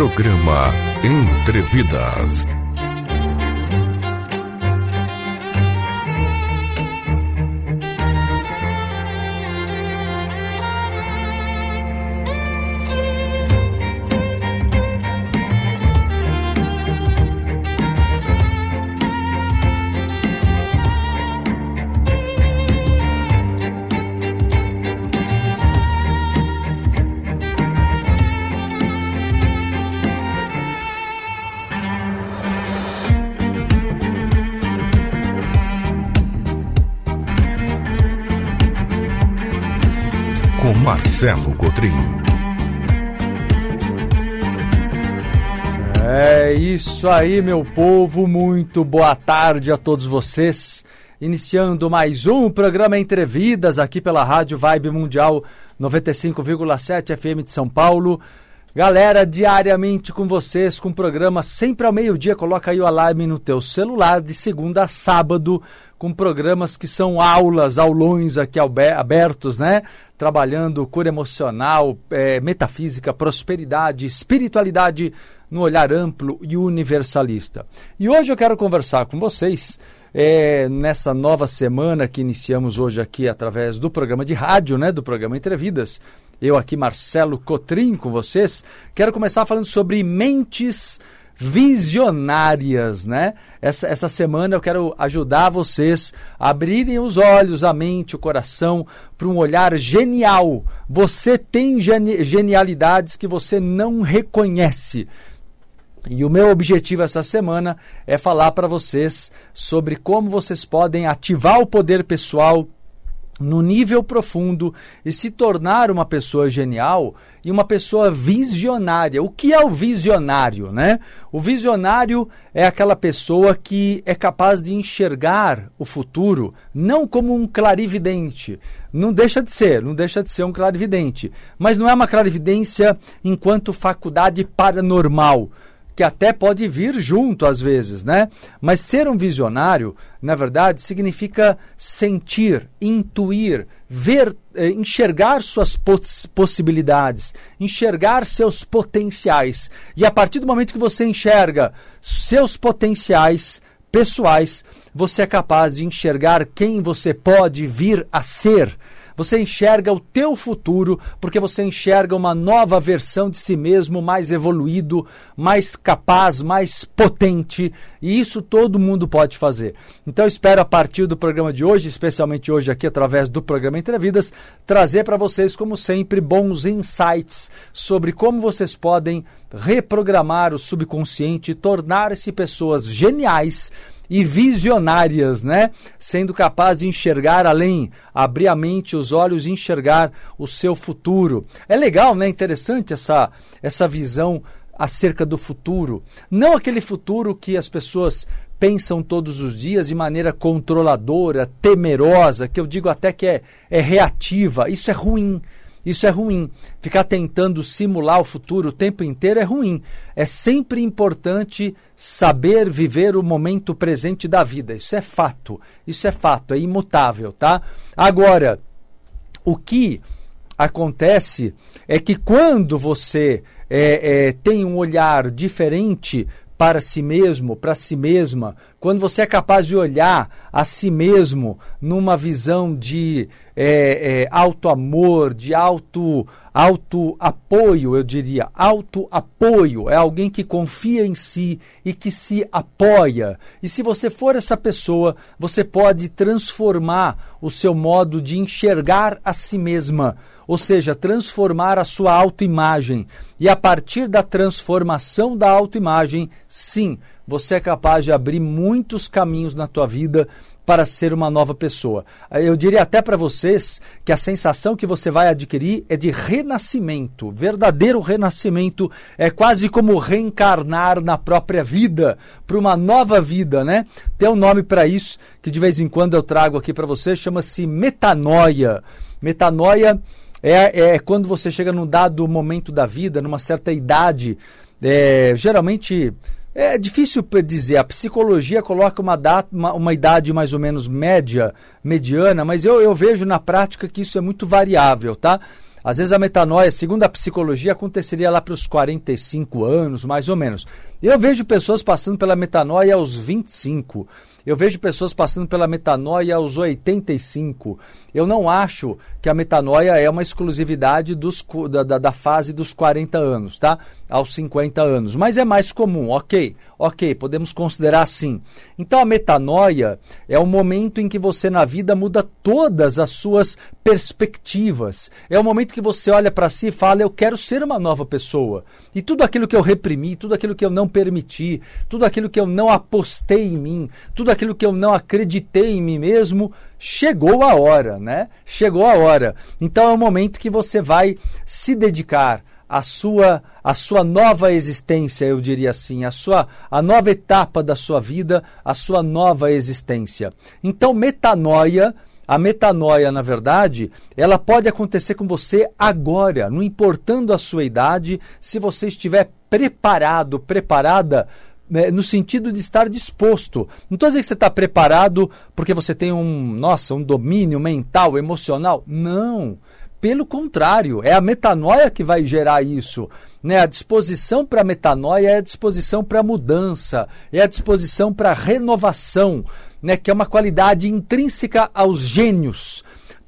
Programa Entrevidas. É isso aí, meu povo. Muito boa tarde a todos vocês. Iniciando mais um programa Entre Vidas aqui pela Rádio Vibe Mundial 95,7 FM de São Paulo. Galera, diariamente com vocês, com o programa sempre ao meio-dia. Coloca aí o alarme no teu celular, de segunda a sábado, com programas que são aulas, aulões aqui abertos, né? Trabalhando cura emocional, é, metafísica, prosperidade, espiritualidade no olhar amplo e universalista. E hoje eu quero conversar com vocês é, nessa nova semana que iniciamos hoje aqui através do programa de rádio, né? Do programa Entrevidas. Eu aqui, Marcelo Cotrim, com vocês. Quero começar falando sobre mentes visionárias, né? Essa, essa semana eu quero ajudar vocês a abrirem os olhos, a mente, o coração para um olhar genial. Você tem geni genialidades que você não reconhece. E o meu objetivo essa semana é falar para vocês sobre como vocês podem ativar o poder pessoal no nível profundo e se tornar uma pessoa genial e uma pessoa visionária. O que é o visionário, né? O visionário é aquela pessoa que é capaz de enxergar o futuro não como um clarividente. Não deixa de ser, não deixa de ser um clarividente, mas não é uma clarividência enquanto faculdade paranormal que até pode vir junto às vezes, né? Mas ser um visionário, na verdade, significa sentir, intuir, ver, eh, enxergar suas poss possibilidades, enxergar seus potenciais. E a partir do momento que você enxerga seus potenciais pessoais, você é capaz de enxergar quem você pode vir a ser você enxerga o teu futuro porque você enxerga uma nova versão de si mesmo, mais evoluído, mais capaz, mais potente, e isso todo mundo pode fazer. Então espero a partir do programa de hoje, especialmente hoje aqui através do programa Entrevidas, trazer para vocês como sempre bons insights sobre como vocês podem reprogramar o subconsciente e tornar-se pessoas geniais e visionárias, né? Sendo capaz de enxergar além, abrir a mente, os olhos e enxergar o seu futuro. É legal, né? Interessante essa, essa visão acerca do futuro. Não aquele futuro que as pessoas pensam todos os dias de maneira controladora, temerosa, que eu digo até que é, é reativa. Isso é ruim. Isso é ruim. Ficar tentando simular o futuro o tempo inteiro é ruim. É sempre importante saber viver o momento presente da vida. Isso é fato. Isso é fato, é imutável, tá? Agora, o que acontece é que quando você é, é, tem um olhar diferente para si mesmo, para si mesma, quando você é capaz de olhar a si mesmo numa visão de é, é, amor, de auto auto apoio, eu diria, auto apoio é alguém que confia em si e que se apoia. E se você for essa pessoa, você pode transformar o seu modo de enxergar a si mesma ou seja, transformar a sua autoimagem. E a partir da transformação da autoimagem, sim, você é capaz de abrir muitos caminhos na tua vida para ser uma nova pessoa. Eu diria até para vocês que a sensação que você vai adquirir é de renascimento, verdadeiro renascimento, é quase como reencarnar na própria vida, para uma nova vida, né? Tem um nome para isso que de vez em quando eu trago aqui para vocês, chama-se metanoia. Metanoia é, é quando você chega num dado momento da vida, numa certa idade, é, geralmente é difícil dizer. A psicologia coloca uma, data, uma, uma, idade mais ou menos média, mediana, mas eu, eu vejo na prática que isso é muito variável, tá? Às vezes a metanoia, segundo a psicologia, aconteceria lá para os 45 anos, mais ou menos. Eu vejo pessoas passando pela metanoia aos 25. Eu vejo pessoas passando pela metanoia aos 85. Eu não acho que a metanoia é uma exclusividade dos, da, da, da, fase dos 40 anos, tá? Aos 50 anos. Mas é mais comum, ok. Ok, podemos considerar assim. Então a metanoia é o momento em que você na vida muda todas as suas perspectivas. É o momento que você olha para si e fala: Eu quero ser uma nova pessoa. E tudo aquilo que eu reprimi, tudo aquilo que eu não permiti, tudo aquilo que eu não apostei em mim, tudo tudo aquilo que eu não acreditei em mim mesmo, chegou a hora, né? Chegou a hora. Então é o momento que você vai se dedicar à sua a sua nova existência, eu diria assim, a sua a nova etapa da sua vida, a sua nova existência. Então metanoia a metanoia, na verdade, ela pode acontecer com você agora, não importando a sua idade, se você estiver preparado, preparada né, no sentido de estar disposto. Não estou dizendo que você está preparado porque você tem um, nossa, um domínio mental, emocional. Não. Pelo contrário, é a metanoia que vai gerar isso. Né? A disposição para a metanoia é a disposição para a mudança, é a disposição para a renovação, né? que é uma qualidade intrínseca aos gênios.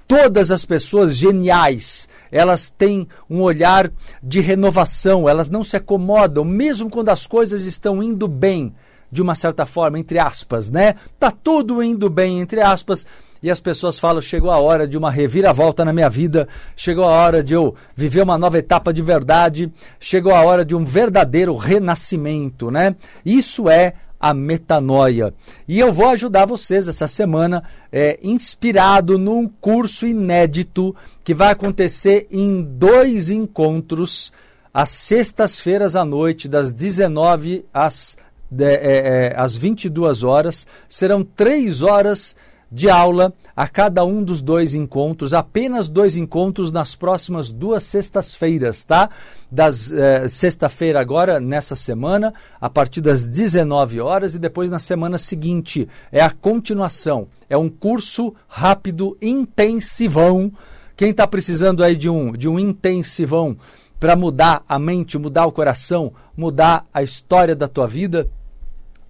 Todas as pessoas geniais, elas têm um olhar de renovação, elas não se acomodam, mesmo quando as coisas estão indo bem, de uma certa forma, entre aspas, né? Tá tudo indo bem, entre aspas e as pessoas falam: chegou a hora de uma reviravolta na minha vida, chegou a hora de eu viver uma nova etapa de verdade, chegou a hora de um verdadeiro renascimento, né? Isso é a metanoia. E eu vou ajudar vocês essa semana, é, inspirado num curso inédito que vai acontecer em dois encontros, às sextas-feiras à noite, das 19 às, de, é, é, às 22 horas. Serão três horas de aula a cada um dos dois encontros, apenas dois encontros nas próximas duas sextas-feiras, tá? Das eh, sexta-feira agora, nessa semana, a partir das 19 horas e depois na semana seguinte. É a continuação. É um curso rápido, intensivão. Quem está precisando aí de um, de um intensivão para mudar a mente, mudar o coração, mudar a história da tua vida,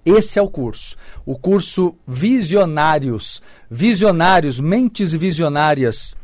esse é o curso. O curso Visionários. Visionários, mentes visionárias.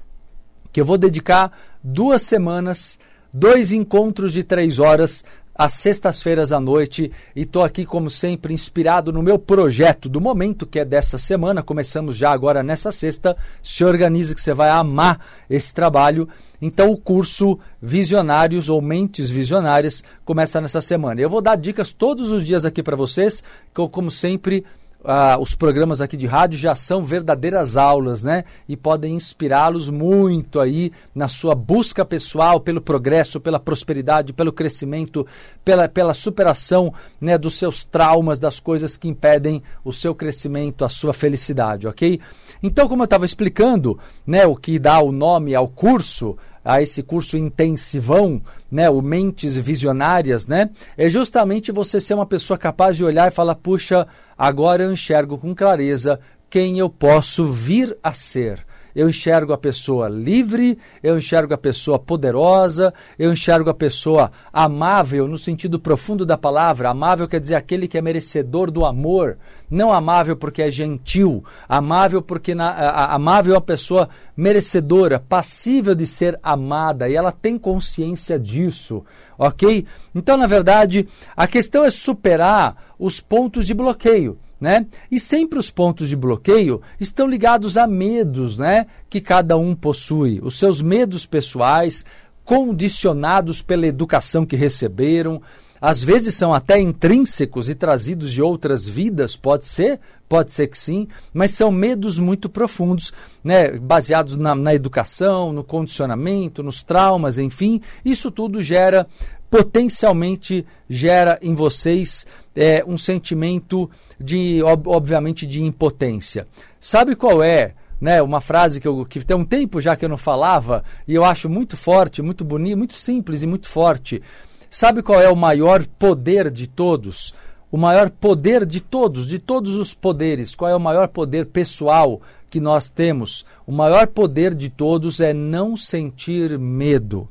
Que eu vou dedicar duas semanas, dois encontros de três horas às sextas-feiras à noite e estou aqui, como sempre, inspirado no meu projeto do momento, que é dessa semana. Começamos já agora nessa sexta. Se organize que você vai amar esse trabalho. Então, o curso Visionários ou Mentes Visionárias começa nessa semana. Eu vou dar dicas todos os dias aqui para vocês, que eu, como sempre, ah, os programas aqui de rádio já são verdadeiras aulas, né? E podem inspirá-los muito aí na sua busca pessoal pelo progresso, pela prosperidade, pelo crescimento, pela, pela superação né, dos seus traumas, das coisas que impedem o seu crescimento, a sua felicidade, ok? Então, como eu estava explicando, né, o que dá o nome ao curso, a esse curso intensivão, né, o Mentes Visionárias, né, é justamente você ser uma pessoa capaz de olhar e falar, puxa, agora eu enxergo com clareza quem eu posso vir a ser eu enxergo a pessoa livre, eu enxergo a pessoa poderosa, eu enxergo a pessoa amável no sentido profundo da palavra. Amável quer dizer aquele que é merecedor do amor, não amável porque é gentil, amável porque na, a, amável é uma pessoa merecedora, passível de ser amada e ela tem consciência disso, ok? Então, na verdade, a questão é superar os pontos de bloqueio né? E sempre os pontos de bloqueio estão ligados a medos, né, que cada um possui, os seus medos pessoais, condicionados pela educação que receberam, às vezes são até intrínsecos e trazidos de outras vidas, pode ser, pode ser que sim, mas são medos muito profundos, né, baseados na, na educação, no condicionamento, nos traumas, enfim, isso tudo gera potencialmente gera em vocês é, um sentimento de, ob, obviamente, de impotência. Sabe qual é? Né, uma frase que, eu, que tem um tempo já que eu não falava e eu acho muito forte, muito bonito, muito simples e muito forte. Sabe qual é o maior poder de todos? O maior poder de todos, de todos os poderes. Qual é o maior poder pessoal que nós temos? O maior poder de todos é não sentir medo.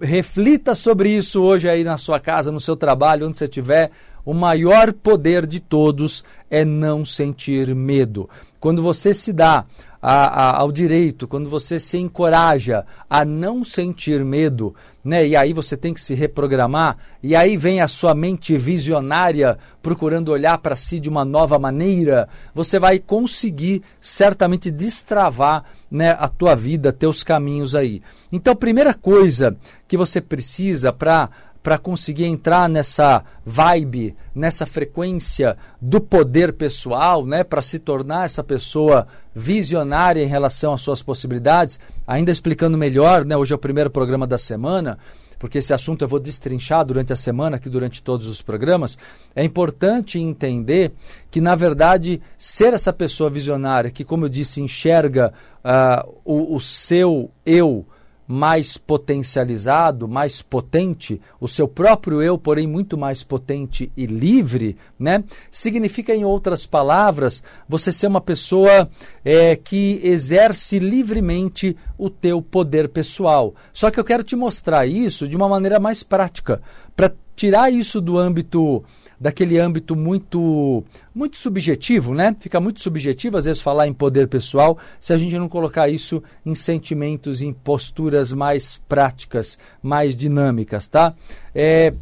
Reflita sobre isso hoje aí na sua casa, no seu trabalho, onde você estiver. O maior poder de todos é não sentir medo. Quando você se dá a, a, ao direito, quando você se encoraja a não sentir medo, né? E aí você tem que se reprogramar, e aí vem a sua mente visionária procurando olhar para si de uma nova maneira, você vai conseguir certamente destravar, né, a tua vida, teus caminhos aí. Então, primeira coisa que você precisa para para conseguir entrar nessa vibe, nessa frequência do poder pessoal, né, para se tornar essa pessoa visionária em relação às suas possibilidades, ainda explicando melhor, né, hoje é o primeiro programa da semana, porque esse assunto eu vou destrinchar durante a semana, aqui durante todos os programas, é importante entender que, na verdade, ser essa pessoa visionária, que, como eu disse, enxerga uh, o, o seu eu mais potencializado, mais potente, o seu próprio eu, porém muito mais potente e livre, né? Significa, em outras palavras, você ser uma pessoa é, que exerce livremente o teu poder pessoal. Só que eu quero te mostrar isso de uma maneira mais prática, para tirar isso do âmbito daquele âmbito muito muito subjetivo, né? Fica muito subjetivo às vezes falar em poder pessoal se a gente não colocar isso em sentimentos, em posturas mais práticas, mais dinâmicas, tá? É,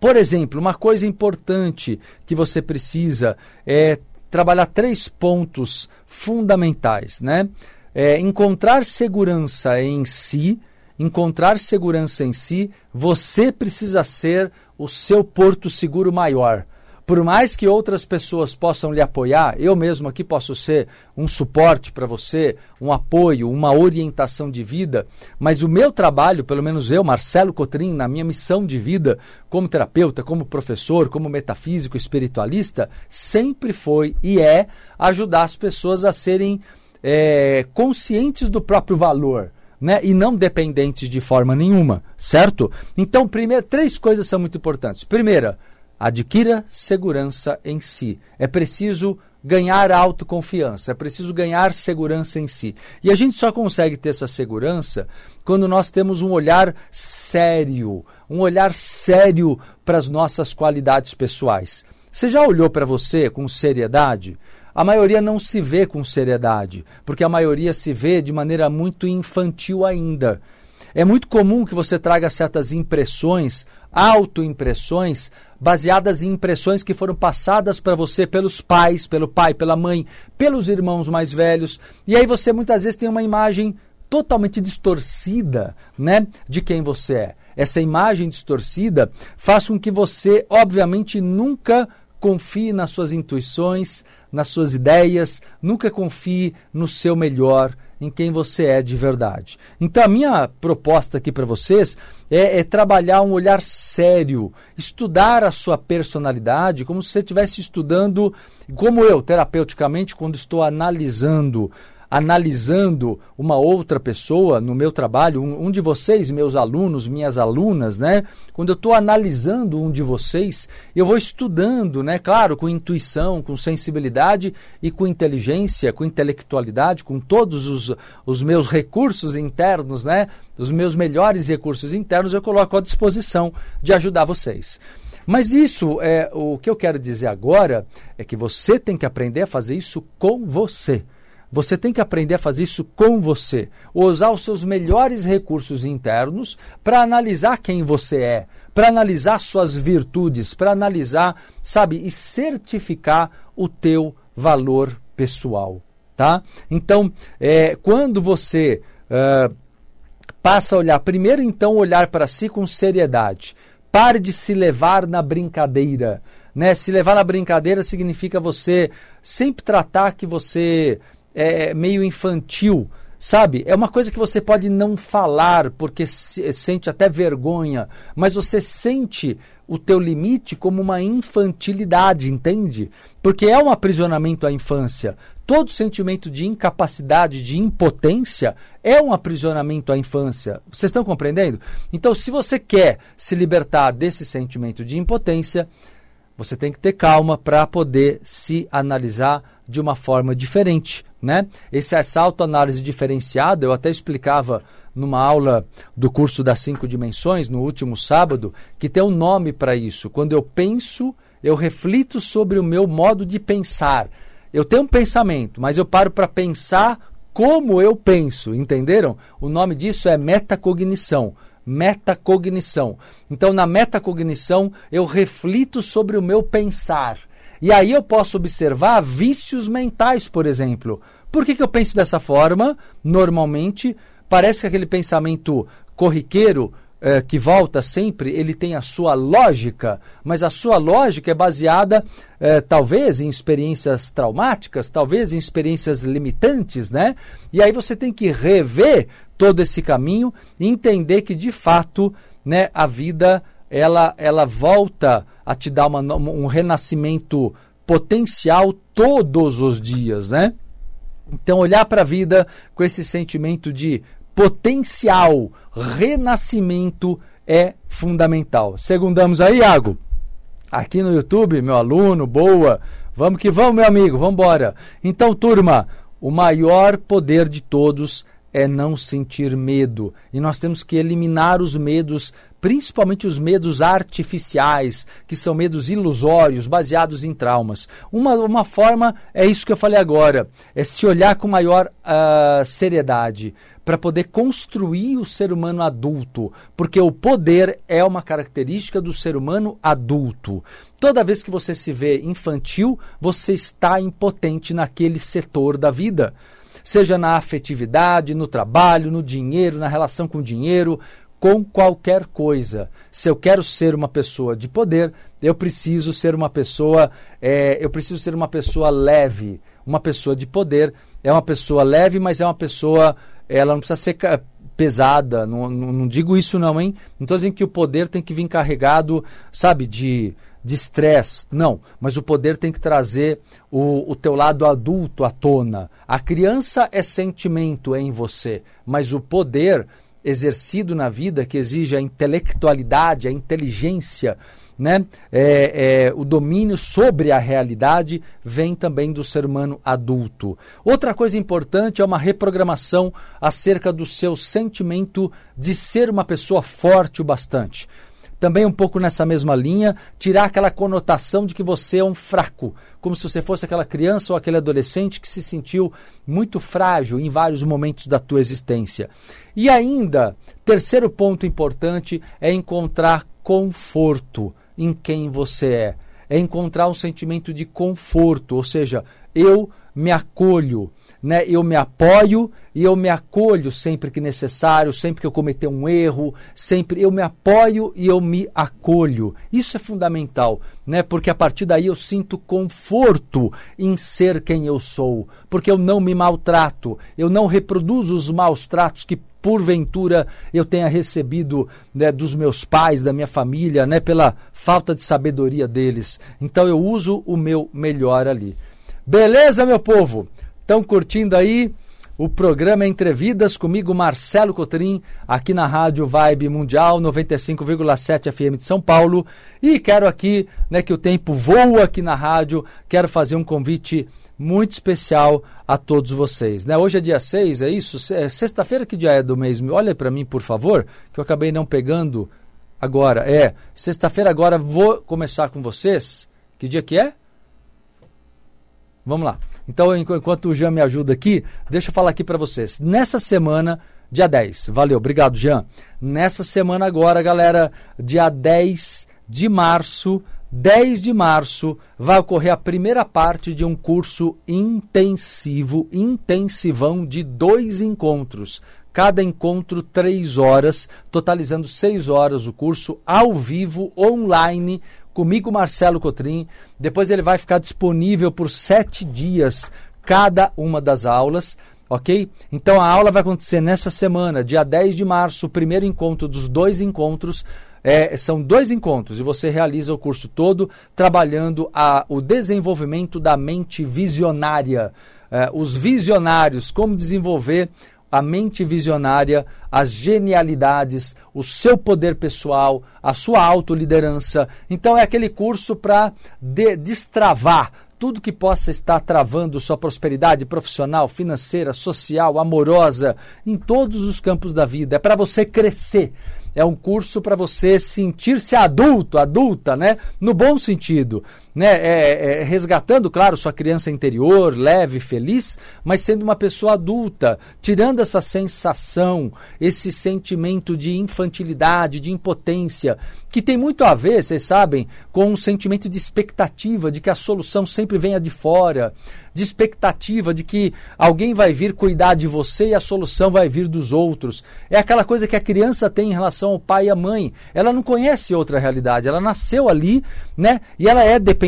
por exemplo, uma coisa importante que você precisa é trabalhar três pontos fundamentais, né? É, encontrar segurança em si, encontrar segurança em si, você precisa ser o seu porto seguro maior. Por mais que outras pessoas possam lhe apoiar, eu mesmo aqui posso ser um suporte para você, um apoio, uma orientação de vida, mas o meu trabalho, pelo menos eu, Marcelo Cotrim, na minha missão de vida, como terapeuta, como professor, como metafísico, espiritualista, sempre foi e é ajudar as pessoas a serem é, conscientes do próprio valor né, e não dependentes de forma nenhuma, certo? Então, primeiro, três coisas são muito importantes. Primeira, adquira segurança em si. É preciso ganhar autoconfiança, é preciso ganhar segurança em si. E a gente só consegue ter essa segurança quando nós temos um olhar sério, um olhar sério para as nossas qualidades pessoais. Você já olhou para você com seriedade? A maioria não se vê com seriedade, porque a maioria se vê de maneira muito infantil ainda. É muito comum que você traga certas impressões, autoimpressões, baseadas em impressões que foram passadas para você pelos pais, pelo pai, pela mãe, pelos irmãos mais velhos. E aí você muitas vezes tem uma imagem totalmente distorcida, né, de quem você é. Essa imagem distorcida faz com que você, obviamente, nunca confie nas suas intuições, nas suas ideias, nunca confie no seu melhor, em quem você é de verdade. Então, a minha proposta aqui para vocês é, é, trabalhar um olhar sério, estudar a sua personalidade como se você estivesse estudando, como eu, terapeuticamente, quando estou analisando analisando uma outra pessoa no meu trabalho, um, um de vocês, meus alunos, minhas alunas, né? Quando eu estou analisando um de vocês, eu vou estudando, né? Claro, com intuição, com sensibilidade e com inteligência, com intelectualidade, com todos os, os meus recursos internos, né? Os meus melhores recursos internos eu coloco à disposição de ajudar vocês. Mas isso é o que eu quero dizer agora é que você tem que aprender a fazer isso com você. Você tem que aprender a fazer isso com você, usar os seus melhores recursos internos para analisar quem você é, para analisar suas virtudes, para analisar, sabe, e certificar o teu valor pessoal, tá? Então, é, quando você passa a olhar, primeiro então olhar para si com seriedade, pare de se levar na brincadeira, né? Se levar na brincadeira significa você sempre tratar que você é, meio infantil, sabe? É uma coisa que você pode não falar porque se, sente até vergonha, mas você sente o teu limite como uma infantilidade, entende? Porque é um aprisionamento à infância. Todo sentimento de incapacidade, de impotência, é um aprisionamento à infância. Vocês estão compreendendo? Então, se você quer se libertar desse sentimento de impotência, você tem que ter calma para poder se analisar de uma forma diferente, né? Esse, essa autoanálise diferenciada, eu até explicava numa aula do curso das cinco dimensões, no último sábado, que tem um nome para isso. Quando eu penso, eu reflito sobre o meu modo de pensar. Eu tenho um pensamento, mas eu paro para pensar como eu penso, entenderam? O nome disso é metacognição metacognição. Então, na metacognição, eu reflito sobre o meu pensar. E aí eu posso observar vícios mentais, por exemplo. Por que, que eu penso dessa forma? Normalmente, parece que aquele pensamento corriqueiro é, que volta sempre, ele tem a sua lógica, mas a sua lógica é baseada é, talvez em experiências traumáticas, talvez em experiências limitantes, né? E aí você tem que rever todo esse caminho e entender que de fato, né, a vida ela ela volta a te dar uma, um renascimento potencial todos os dias, né? Então olhar para a vida com esse sentimento de potencial renascimento é fundamental. Segundamos aí, Iago. Aqui no YouTube, meu aluno, boa. Vamos que vamos, meu amigo, vamos embora. Então, turma, o maior poder de todos é não sentir medo. E nós temos que eliminar os medos principalmente os medos artificiais, que são medos ilusórios, baseados em traumas. Uma, uma forma é isso que eu falei agora, é se olhar com maior uh, seriedade para poder construir o ser humano adulto, porque o poder é uma característica do ser humano adulto. Toda vez que você se vê infantil, você está impotente naquele setor da vida. Seja na afetividade, no trabalho, no dinheiro, na relação com o dinheiro, com qualquer coisa. Se eu quero ser uma pessoa de poder, eu preciso ser uma pessoa, é, eu preciso ser uma pessoa leve. Uma pessoa de poder é uma pessoa leve, mas é uma pessoa, ela não precisa ser pesada. Não, não, não digo isso não, hein? Não estou dizendo que o poder tem que vir carregado, sabe, de de estresse. Não, mas o poder tem que trazer o, o teu lado adulto à tona. A criança é sentimento em você, mas o poder exercido na vida, que exige a intelectualidade, a inteligência, né? É, é, o domínio sobre a realidade vem também do ser humano adulto. Outra coisa importante é uma reprogramação acerca do seu sentimento de ser uma pessoa forte o bastante também um pouco nessa mesma linha, tirar aquela conotação de que você é um fraco, como se você fosse aquela criança ou aquele adolescente que se sentiu muito frágil em vários momentos da tua existência. E ainda, terceiro ponto importante é encontrar conforto em quem você é. É encontrar um sentimento de conforto, ou seja, eu me acolho, né, eu me apoio e eu me acolho sempre que necessário, sempre que eu cometer um erro, sempre eu me apoio e eu me acolho. Isso é fundamental, né? Porque a partir daí eu sinto conforto em ser quem eu sou, porque eu não me maltrato, eu não reproduzo os maus tratos que porventura eu tenha recebido né, dos meus pais, da minha família, né, pela falta de sabedoria deles. Então eu uso o meu melhor ali. Beleza, meu povo? Estão curtindo aí o programa Entrevidas comigo, Marcelo Cotrim, aqui na Rádio Vibe Mundial 95,7 FM de São Paulo. E quero aqui, né, que o tempo voa aqui na rádio, quero fazer um convite muito especial a todos vocês. Né? Hoje é dia 6, é isso? É sexta-feira que dia é do mês? Olha para mim, por favor, que eu acabei não pegando agora. É, sexta-feira agora vou começar com vocês. Que dia que é? Vamos lá. Então, enquanto o Jean me ajuda aqui, deixa eu falar aqui para vocês. Nessa semana, dia 10, valeu, obrigado, Jean. Nessa semana agora, galera, dia 10 de março, 10 de março, vai ocorrer a primeira parte de um curso intensivo, intensivão de dois encontros. Cada encontro, três horas, totalizando seis horas o curso ao vivo, online, comigo, Marcelo Cotrim. Depois ele vai ficar disponível por sete dias cada uma das aulas, ok? Então a aula vai acontecer nessa semana, dia 10 de março, o primeiro encontro dos dois encontros. É, são dois encontros e você realiza o curso todo trabalhando a, o desenvolvimento da mente visionária. É, os visionários, como desenvolver a mente visionária, as genialidades, o seu poder pessoal, a sua autoliderança. Então é aquele curso para de, destravar tudo que possa estar travando sua prosperidade profissional, financeira, social, amorosa, em todos os campos da vida. É para você crescer é um curso para você sentir-se adulto, adulta, né? No bom sentido, né? É, é, resgatando, claro, sua criança interior, leve, feliz, mas sendo uma pessoa adulta, tirando essa sensação, esse sentimento de infantilidade, de impotência, que tem muito a ver, vocês sabem, com um sentimento de expectativa, de que a solução sempre venha de fora, de expectativa de que alguém vai vir cuidar de você e a solução vai vir dos outros. É aquela coisa que a criança tem em relação ao pai e à mãe. Ela não conhece outra realidade, ela nasceu ali, né? E ela é dependente.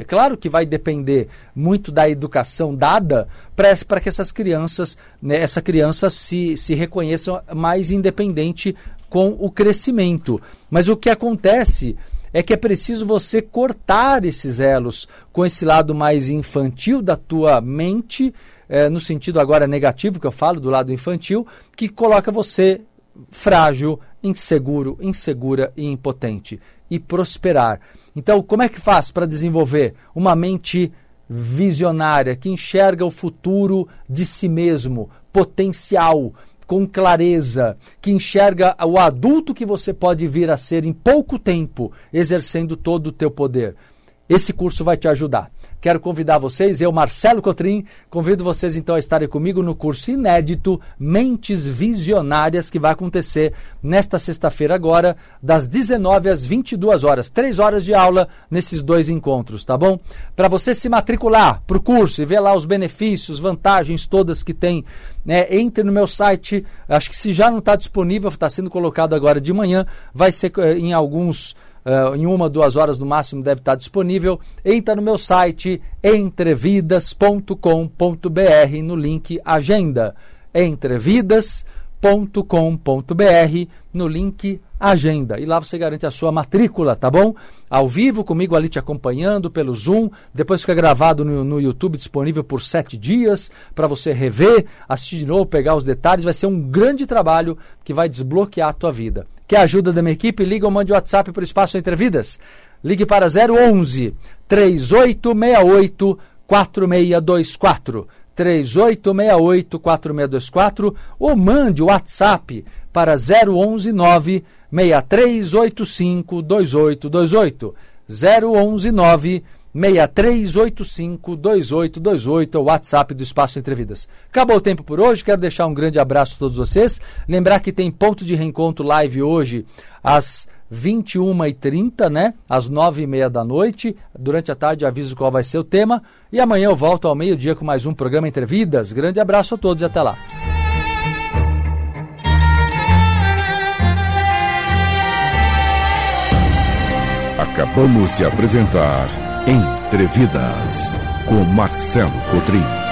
É claro que vai depender muito da educação dada para que essas crianças, né, essa criança se, se reconheça mais independente com o crescimento. Mas o que acontece é que é preciso você cortar esses elos com esse lado mais infantil da tua mente, é, no sentido agora negativo que eu falo, do lado infantil, que coloca você frágil, inseguro, insegura e impotente. E prosperar. Então, como é que faz para desenvolver uma mente visionária que enxerga o futuro de si mesmo, potencial, com clareza, que enxerga o adulto que você pode vir a ser em pouco tempo, exercendo todo o teu poder. Esse curso vai te ajudar. Quero convidar vocês, eu, Marcelo Cotrim, convido vocês então a estarem comigo no curso inédito Mentes Visionárias, que vai acontecer nesta sexta-feira agora, das 19 às 22 horas. Três horas de aula nesses dois encontros, tá bom? Para você se matricular para o curso e ver lá os benefícios, vantagens todas que tem, né, entre no meu site. Acho que se já não está disponível, está sendo colocado agora de manhã, vai ser eh, em alguns uh, em uma, duas horas no máximo deve estar disponível. Entra no meu site entrevidas.com.br no link Agenda. Entrevidas.com.br no link Agenda. E lá você garante a sua matrícula, tá bom? Ao vivo, comigo ali te acompanhando pelo Zoom. Depois fica gravado no, no YouTube, disponível por sete dias, para você rever, assistir de novo, pegar os detalhes. Vai ser um grande trabalho que vai desbloquear a tua vida. Quer ajuda da minha equipe? Liga ou mande WhatsApp para o Espaço Entre Vidas. Ligue para 011 3868 4624. 3868 4624 ou mande o WhatsApp para 011 9 6385 2828. 011 9 6385-2828, o WhatsApp do Espaço Entrevidas. Acabou o tempo por hoje, quero deixar um grande abraço a todos vocês. Lembrar que tem ponto de reencontro live hoje às 21h30, né? Às 9h30 da noite. Durante a tarde aviso qual vai ser o tema. E amanhã eu volto ao meio-dia com mais um programa Entrevidas. Grande abraço a todos e até lá. Acabamos de apresentar Entrevidas com Marcelo Cotrim.